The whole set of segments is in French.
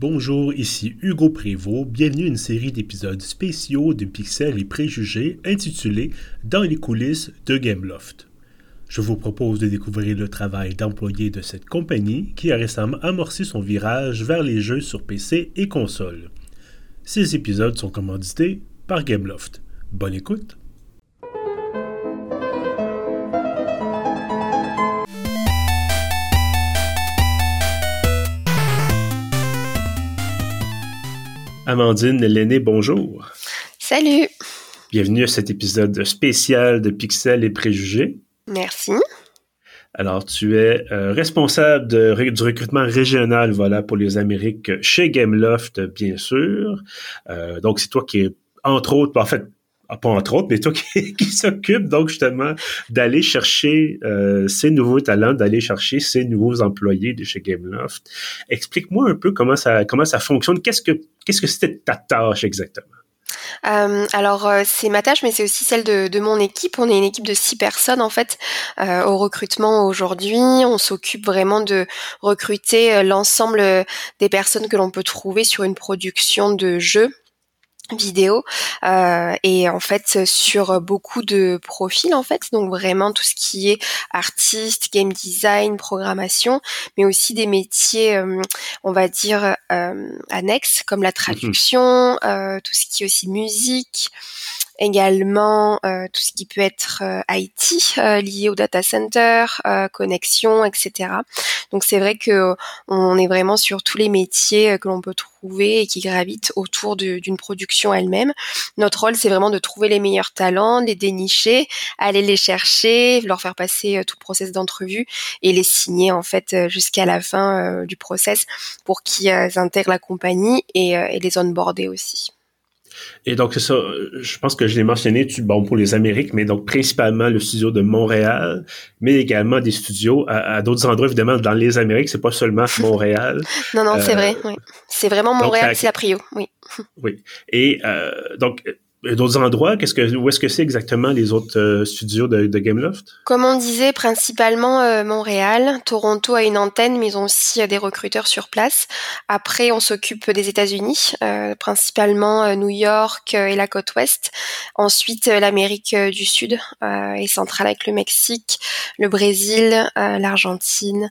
Bonjour, ici Hugo Prévost. Bienvenue à une série d'épisodes spéciaux de Pixels et Préjugés intitulée Dans les coulisses de Gameloft. Je vous propose de découvrir le travail d'employés de cette compagnie qui a récemment amorcé son virage vers les jeux sur PC et console. Ces épisodes sont commandités par Gameloft. Bonne écoute! Amandine l'aînée, bonjour. Salut. Bienvenue à cet épisode spécial de Pixels et Préjugés. Merci. Alors, tu es euh, responsable du recrutement régional voilà, pour les Amériques chez Gameloft, bien sûr. Euh, donc, c'est toi qui es, entre autres, en fait, pas entre autres, mais toi qui, qui s'occupe donc justement d'aller chercher euh, ces nouveaux talents, d'aller chercher ces nouveaux employés de chez Gameloft. Explique-moi un peu comment ça comment ça fonctionne. Qu'est-ce que qu'est-ce que c'était ta tâche exactement? Euh, alors euh, c'est ma tâche, mais c'est aussi celle de, de, mon équipe. On est une équipe de six personnes en fait euh, au recrutement aujourd'hui. On s'occupe vraiment de recruter euh, l'ensemble des personnes que l'on peut trouver sur une production de jeux vidéo euh, et en fait sur beaucoup de profils en fait donc vraiment tout ce qui est artiste game design programmation mais aussi des métiers euh, on va dire euh, annexes comme la mhm. traduction euh, tout ce qui est aussi musique également euh, tout ce qui peut être euh, IT euh, lié au data center, connexion, etc. Donc c'est vrai que on est vraiment sur tous les métiers que l'on peut trouver et qui gravitent autour d'une production elle-même. Notre rôle, c'est vraiment de trouver les meilleurs talents, les dénicher, aller les chercher, leur faire passer tout le process d'entrevue et les signer en fait jusqu'à la fin du process pour qu'ils intègrent la compagnie et, et les onboarder aussi. Et donc, c'est ça, je pense que je l'ai mentionné, tu, bon, pour les Amériques, mais donc principalement le studio de Montréal, mais également des studios à, d'autres endroits, évidemment, dans les Amériques, c'est pas seulement Montréal. non, non, c'est vrai, oui. C'est vraiment Montréal, c'est la prio, oui. oui. Et euh, donc, d'autres endroits, qu'est-ce que, où est-ce que c'est exactement les autres euh, studios de, de, Gameloft? Comme on disait, principalement euh, Montréal. Toronto a une antenne, mais ils ont aussi euh, des recruteurs sur place. Après, on s'occupe des États-Unis, principalement New York et la côte ouest. Ensuite, l'Amérique du Sud et centrale avec le Mexique, le Brésil, l'Argentine.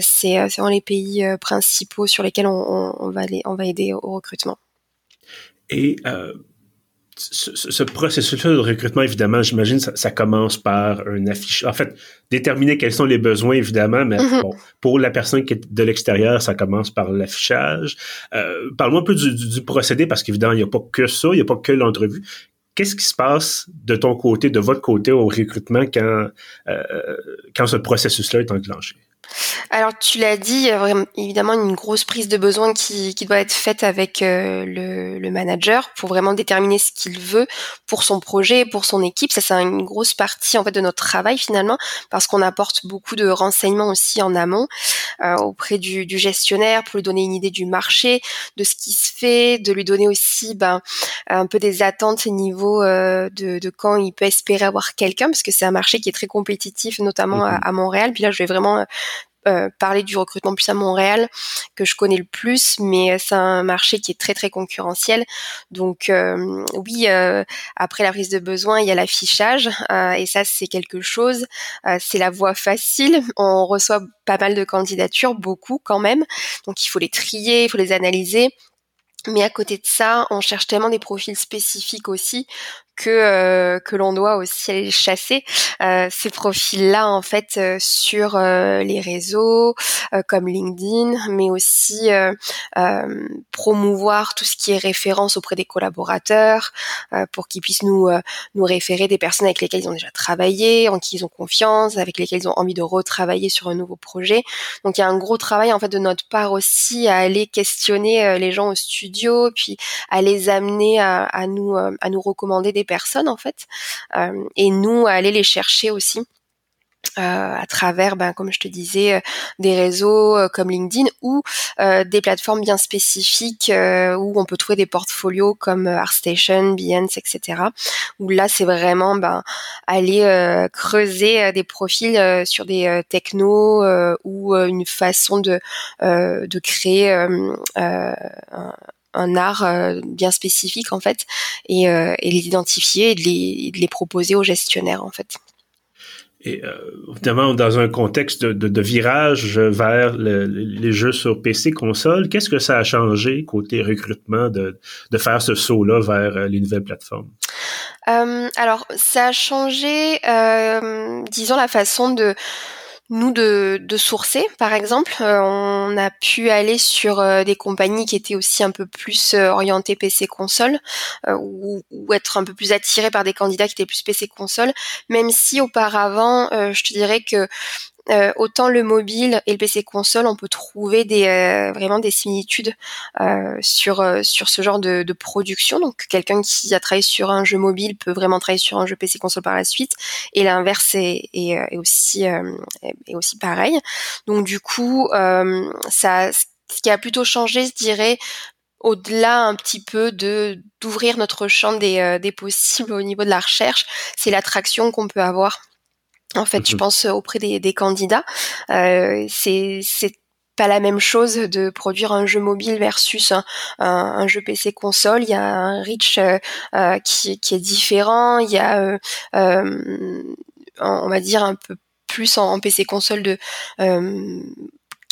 c'est vraiment les pays principaux sur lesquels on, on, on, va, on va aider au recrutement. Et ce, ce processus de recrutement, évidemment, j'imagine, ça, ça, commence par un affiche. En fait, déterminer quels sont les besoins, évidemment, mais bon, pour la personne qui est de l'extérieur, ça commence par l'affichage. Euh, Parle-moi un peu du, du, procédé, parce qu'évidemment, il n'y a pas que ça, il n'y a pas que l'entrevue. Qu'est-ce qui se passe de ton côté, de votre côté au recrutement quand, euh, quand ce processus-là est enclenché? Alors tu l'as dit, il y a évidemment une grosse prise de besoin qui, qui doit être faite avec euh, le, le, manager pour vraiment déterminer ce qu'il veut pour son projet, pour son équipe. Ça c'est une grosse partie en fait de notre travail finalement parce qu'on apporte beaucoup de renseignements aussi en amont euh, auprès du, du, gestionnaire pour lui donner une idée du marché, de ce qui se fait, de lui donner aussi ben, un peu des attentes au niveau euh, de, de, quand il peut espérer avoir quelqu'un parce que c'est un marché qui est très compétitif notamment à, mmh à Montréal. Puis là je vais vraiment euh, parler du recrutement plus à Montréal que je connais le plus, mais c'est un marché qui est très très concurrentiel. Donc euh, oui, euh, après la prise de besoin, il y a l'affichage et ça c'est quelque chose. c'est la voie facile. On reçoit pas mal de candidatures, beaucoup quand même. Donc il faut les trier, il faut les analyser. Mais à côté de ça, on cherche tellement des profils spécifiques aussi que euh, que l'on doit aussi aller chasser euh, ces profils-là en fait euh, sur euh, les réseaux euh, comme LinkedIn, mais aussi promouvoir tout ce qui est référence auprès des collaborateurs pour qu'ils puissent nous nous référer des personnes avec lesquelles ils ont déjà travaillé, en qui ils ont confiance, avec lesquelles ils ont envie de retravailler sur un nouveau projet. Donc il y a un gros travail en fait de notre part aussi à aller questionner les gens au studio, puis à les amener à, à nous à nous recommander des personnes en fait, euh, et nous aller les chercher aussi euh, à travers, ben, comme je te disais, euh, des réseaux comme LinkedIn ou des plateformes bien spécifiques où on peut trouver des portfolios comme ArtStation, Behance, etc. Où là, c'est vraiment ben, aller creuser des profils sur des technos ou une façon de, de créer un, art bien spécifique en fait et, et les identifier et de les, de les proposer aux gestionnaires en fait. Et euh, évidemment, dans un contexte de, de, virage vers les jeux sur PC console, qu'est-ce que ça a changé côté recrutement de, de faire ce saut-là vers euh, les nouvelles plateformes? Euh, alors, ça a changé, euh, disons, la façon de nous de, de sourcer, par exemple. Euh, on a pu aller sur euh, des compagnies qui étaient aussi un peu plus euh, orientées PC console ou, ou, être un peu plus attirés par des candidats qui étaient plus PC console, même si auparavant, je te dirais que euh, autant le mobile et le PC console, on peut trouver des euh, vraiment des similitudes euh, sur sur ce genre de, production. Donc quelqu'un qui a travaillé sur un jeu mobile peut vraiment travailler sur un jeu PC console par la suite, et l'inverse est, est, est, aussi est aussi pareil. Donc du coup, ça ce qui a plutôt changé, je dirais, au-delà un petit peu de d'ouvrir notre champ des, des possibles au niveau de la recherche, c'est l'attraction qu'on peut avoir en fait, je mhm. pense auprès des, candidats, euh, c'est pas la même chose de produire un jeu mobile versus un, jeu PC console. Il y a un reach euh, euh, qui, est différent. Il y a, on va dire un peu plus en, en PC console de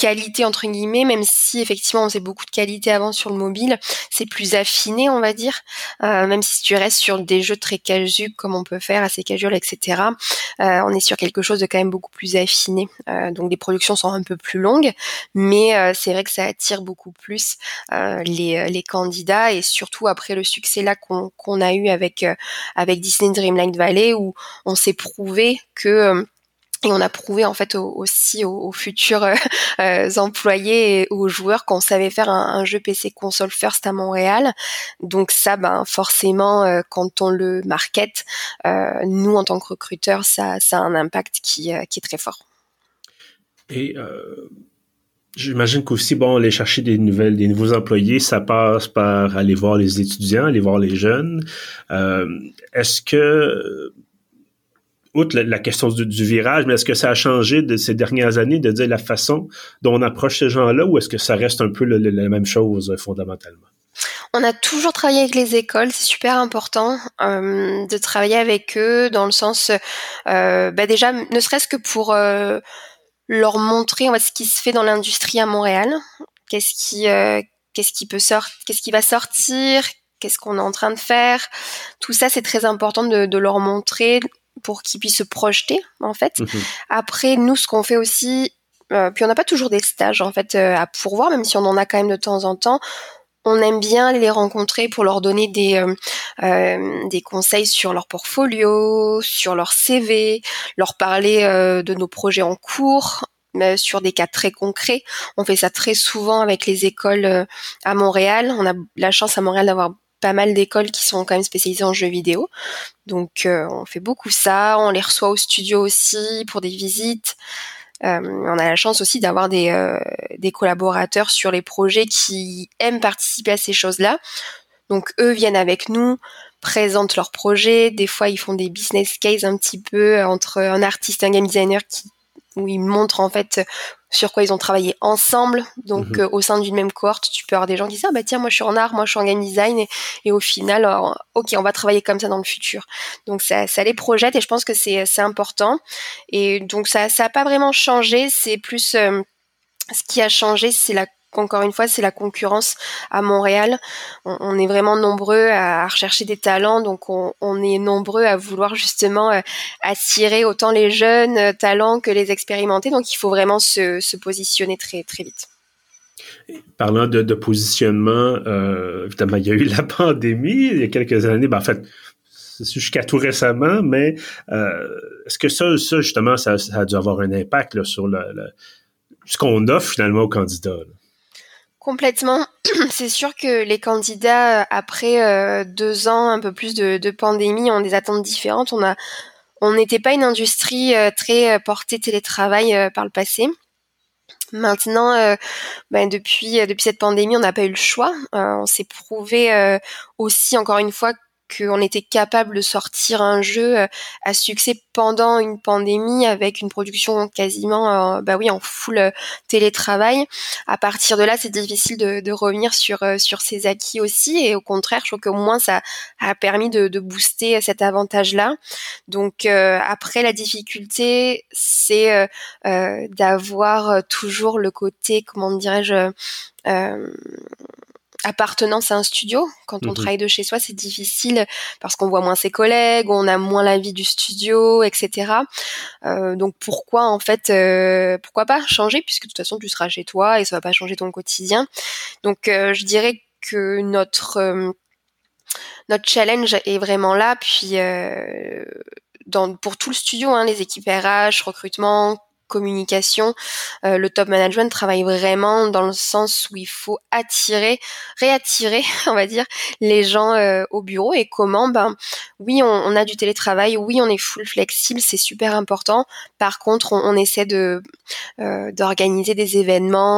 qualité entre guillemets, même si effectivement on faisait beaucoup de qualité avant sur le mobile, c'est plus affiné on va dire, euh, même si tu restes sur des jeux très casu comme on peut faire, assez casual, etc. Euh, on est sur quelque chose de quand même beaucoup plus affiné. Euh, donc les productions sont un peu plus longues, mais c'est vrai que ça attire beaucoup plus les, les, candidats et surtout après le succès là qu'on a eu avec avec Disney Dreamlight Valley où on s'est prouvé que et on a prouvé en fait aussi aux, futurs euh, euh, employés et aux joueurs qu'on savait faire un, jeu PC console first à Montréal. Donc ça, ben forcément, euh, quand on le market, nous en tant que recruteurs, ça, a un impact qui, est très fort. Et J'imagine qu'aussi, bon, aller chercher des nouvelles, des nouveaux employés, ça passe par aller voir les étudiants, aller voir les jeunes. Est-ce que outre la, question du, virage, mais est-ce que ça a changé de ces dernières années de dire la façon dont on approche ces gens-là ou est-ce que ça reste un peu la même chose euh, fondamentalement? On a toujours travaillé avec les écoles, c'est super important euh, de travailler avec eux dans le sens, euh, bah déjà, ne serait-ce que pour leur montrer ce qui se fait dans l'industrie à Montréal, qu'est-ce qui, qu'est-ce qui peut sortir, qu'est-ce qui va sortir, qu'est-ce qu'on est en train de faire? Tout ça, c'est très important de, de leur montrer, pour qu'ils puissent se projeter en fait. Mhm. Après, nous, ce qu'on fait aussi, euh, puis on n'a pas toujours des stages en fait euh, à pourvoir, même si on en a quand même de temps en temps. On aime bien les rencontrer pour leur donner des euh, des conseils sur leur portfolio, sur leur CV, leur parler de nos projets en cours, sur des cas très concrets. On fait ça très souvent avec les écoles à Montréal. On a la chance à Montréal d'avoir pas mal d'écoles qui sont quand même spécialisées en jeux vidéo. Donc euh, on fait beaucoup ça, on les reçoit au studio aussi pour des visites. Euh, on a la chance aussi d'avoir des, euh, des collaborateurs sur les projets qui aiment participer à ces choses-là. Donc eux viennent avec nous, présentent leurs projets. Des fois, ils font des business cases un petit peu entre un artiste et un game designer qui où ils montrent en fait sur quoi ils ont travaillé ensemble. Donc mhm. euh, au sein d'une même cohorte, tu peux avoir des gens qui disent ah bah tiens moi je suis en art, moi je suis en game design et, au final ok on va travailler comme ça dans le futur. Donc ça, ça les projette et je pense que c'est c'est important et donc ça ça a pas vraiment changé, c'est plus euh, ce qui a changé, c'est la encore une fois, c'est la concurrence à Montréal. On, est vraiment nombreux à, rechercher des talents, donc on, est nombreux à vouloir justement euh, attirer autant les jeunes euh, talents que les expérimentés. Donc il faut vraiment se, positionner très très vite. Parlant de, positionnement, euh, évidemment, il y a eu la pandémie il y a quelques années. Ben, en fait, jusqu'à tout récemment, mais est-ce que ça, ça justement, ça, a dû avoir un impact sur ce qu'on offre finalement aux candidats? Complètement. C'est sûr que les candidats, euh, après euh, deux ans, un peu plus de, pandémie, ont des attentes différentes. On a on n'était pas une industrie très portée télétravail par le passé. Maintenant, ben depuis cette pandémie, on n'a pas eu le choix. on s'est prouvé aussi encore une fois qu'on était capable de sortir un jeu euh, à succès pendant une pandémie avec une production quasiment, euh, bah oui, en full euh, télétravail. À partir de là, c'est difficile de, revenir sur sur ses acquis aussi, et au contraire, je trouve qu'au moins ça a permis de, de booster cet avantage-là. Donc après, la difficulté, c'est d'avoir toujours le côté, comment dirais-je, appartenance à un studio. Quand on mhm. travaille de chez soi, c'est difficile parce qu'on voit moins ses collègues, on a moins la vie du studio, etc. Euh, donc pourquoi en fait, euh, pourquoi pas changer puisque de toute façon tu seras chez toi et ça va pas changer ton quotidien. Donc euh, je dirais que notre notre challenge est vraiment là. Puis dans, pour tout le studio, hein, les équipes RH, recrutement, communication, euh, le top management travaille vraiment dans le sens où il faut attirer, réattirer, on va dire, les gens euh, au bureau. Et comment? Ben oui, on, a du télétravail, oui, on est full flexible, c'est super important. Par contre, on, essaie de euh, d'organiser des événements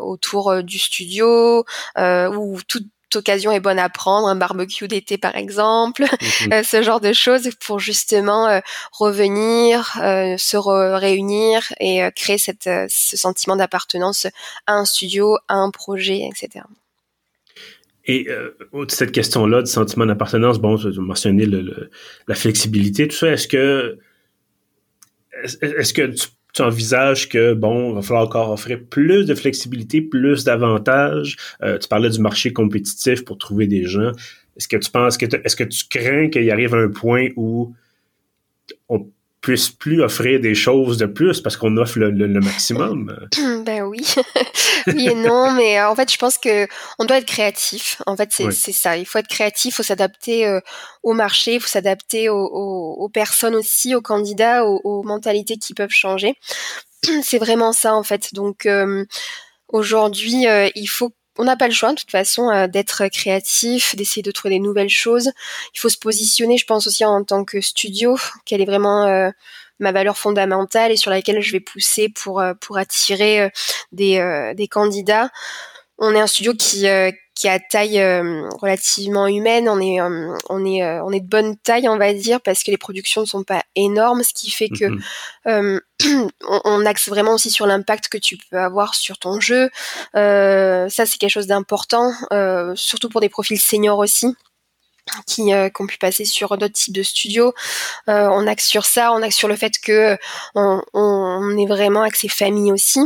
autour du studio ou tout occasion est bonne à prendre, un barbecue d'été par exemple, mhm. euh, ce genre de choses pour justement euh, revenir, euh, se réunir et créer cette, ce sentiment d'appartenance à un studio, à un projet, etc. Et cette question-là de sentiment d'appartenance, bon, tu as mentionné la flexibilité, tout ça, est-ce que est-ce que tu tu envisages que, bon, il va falloir encore offrir plus de flexibilité, plus d'avantages? Euh, tu parlais du marché compétitif pour trouver des gens. Est-ce que tu penses que, est-ce que tu crains qu'il arrive un point où on puisse plus offrir des choses de plus parce qu'on offre le, maximum. ben oui, oui et non, mais euh, en fait, je pense que on doit être créatif. En fait, c'est ça. Il faut être créatif, il faut s'adapter euh, au marché, il faut s'adapter aux, personnes aussi, aux candidats, aux, mentalités qui peuvent changer. c'est vraiment ça en fait. Donc euh, aujourd'hui, il faut on n'a pas le choix de toute façon euh, d'être créatif, d'essayer de trouver des nouvelles choses. Il faut se positionner, je pense aussi en tant que studio, quelle est vraiment euh, ma valeur fondamentale et sur laquelle je vais pousser pour euh, pour attirer des, des candidats. On est un studio qui qui a taille euh, relativement humaine. On est, euh, on est, euh, on est de bonne taille, on va dire, parce que les productions ne sont pas énormes, ce qui fait que mhm. on, axe vraiment aussi sur l'impact que tu peux avoir sur ton jeu. ça, c'est quelque chose d'important, surtout pour des profils seniors aussi qui, euh, qui, ont pu passer sur d'autres types de studios. Euh, on axe sur ça, on axe sur le fait que on, on est vraiment axé famille aussi.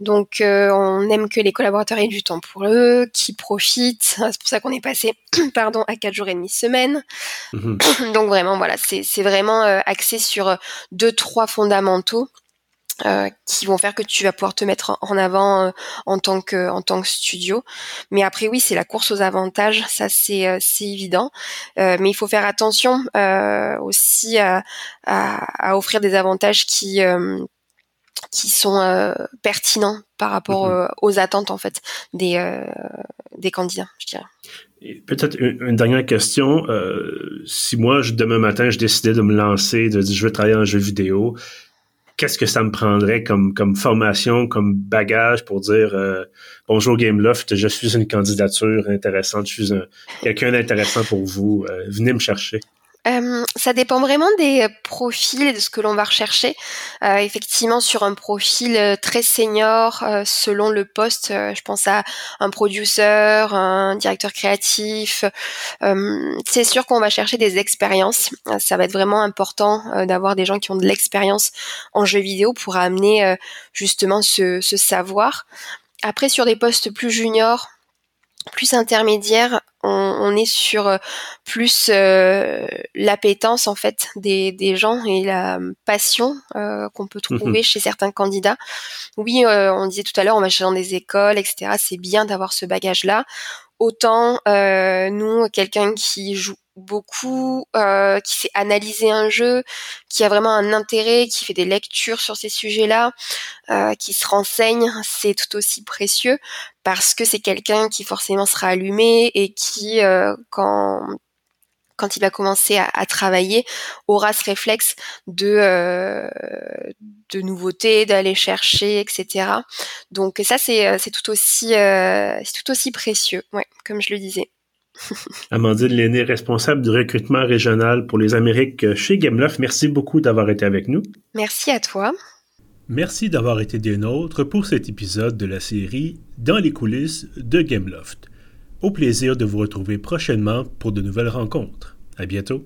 Donc euh, on aime que les collaborateurs aient du temps pour eux, qui profitent. C'est pour ça qu'on est passé pardon à quatre jours et demi semaine. Mhm. Donc vraiment voilà, c'est vraiment axé sur deux trois fondamentaux euh, qui vont faire que tu vas pouvoir te mettre en avant euh, en tant que en tant que studio. Mais après oui, c'est la course aux avantages, ça c'est euh, c'est évident. mais il faut faire attention aussi à, à, offrir des avantages qui qui sont pertinents par rapport mm-hmm. aux attentes en fait des des candidats, je dirais. Peut-être une, dernière question. si moi, je, demain matin, je décidais de me lancer, de dire je veux travailler en jeu vidéo, qu'est-ce que ça me prendrait comme, comme formation, comme bagage pour dire euh, bonjour Gameloft, je suis une candidature intéressante, je suis quelqu'un d'intéressant pour vous, euh, venez me chercher. Euh, ça dépend vraiment des euh, profils et de ce que l'on va rechercher. Euh, effectivement, sur un profil euh, très senior, selon le poste, je pense à un producer, un directeur créatif. c'est sûr qu'on va chercher des expériences. Ça va être vraiment important d'avoir des gens qui ont de l'expérience en jeu vidéo pour amener justement ce, ce savoir. Après, sur des postes plus juniors, plus intermédiaire, on, est sur euh, plus euh, l'appétence en fait des, des, gens et la passion euh, qu'on peut mhm. trouver chez certains candidats. Oui, on disait tout à l'heure, on va dans des écoles, etc. C'est bien d'avoir ce bagage-là. Autant nous, quelqu'un qui joue beaucoup, euh, qui sait analyser un jeu, qui a vraiment un intérêt, qui fait des lectures sur ces sujets-là, euh, qui se renseigne, c'est tout aussi précieux parce que c'est quelqu'un qui forcément sera allumé et qui, euh, quand quand il va commencer à, travailler, aura ce réflexe de de nouveautés, d'aller chercher, etc. Donc ça c'est c'est tout aussi c'est tout aussi précieux, ouais, comme je le disais. Amandine Lenné, responsable du recrutement régional pour les Amériques chez Gameloft, merci beaucoup d'avoir été avec nous. Merci à toi. Merci d'avoir été des nôtres pour cet épisode de la série Dans les coulisses de Gameloft. Au plaisir de vous retrouver prochainement pour de nouvelles rencontres. À bientôt.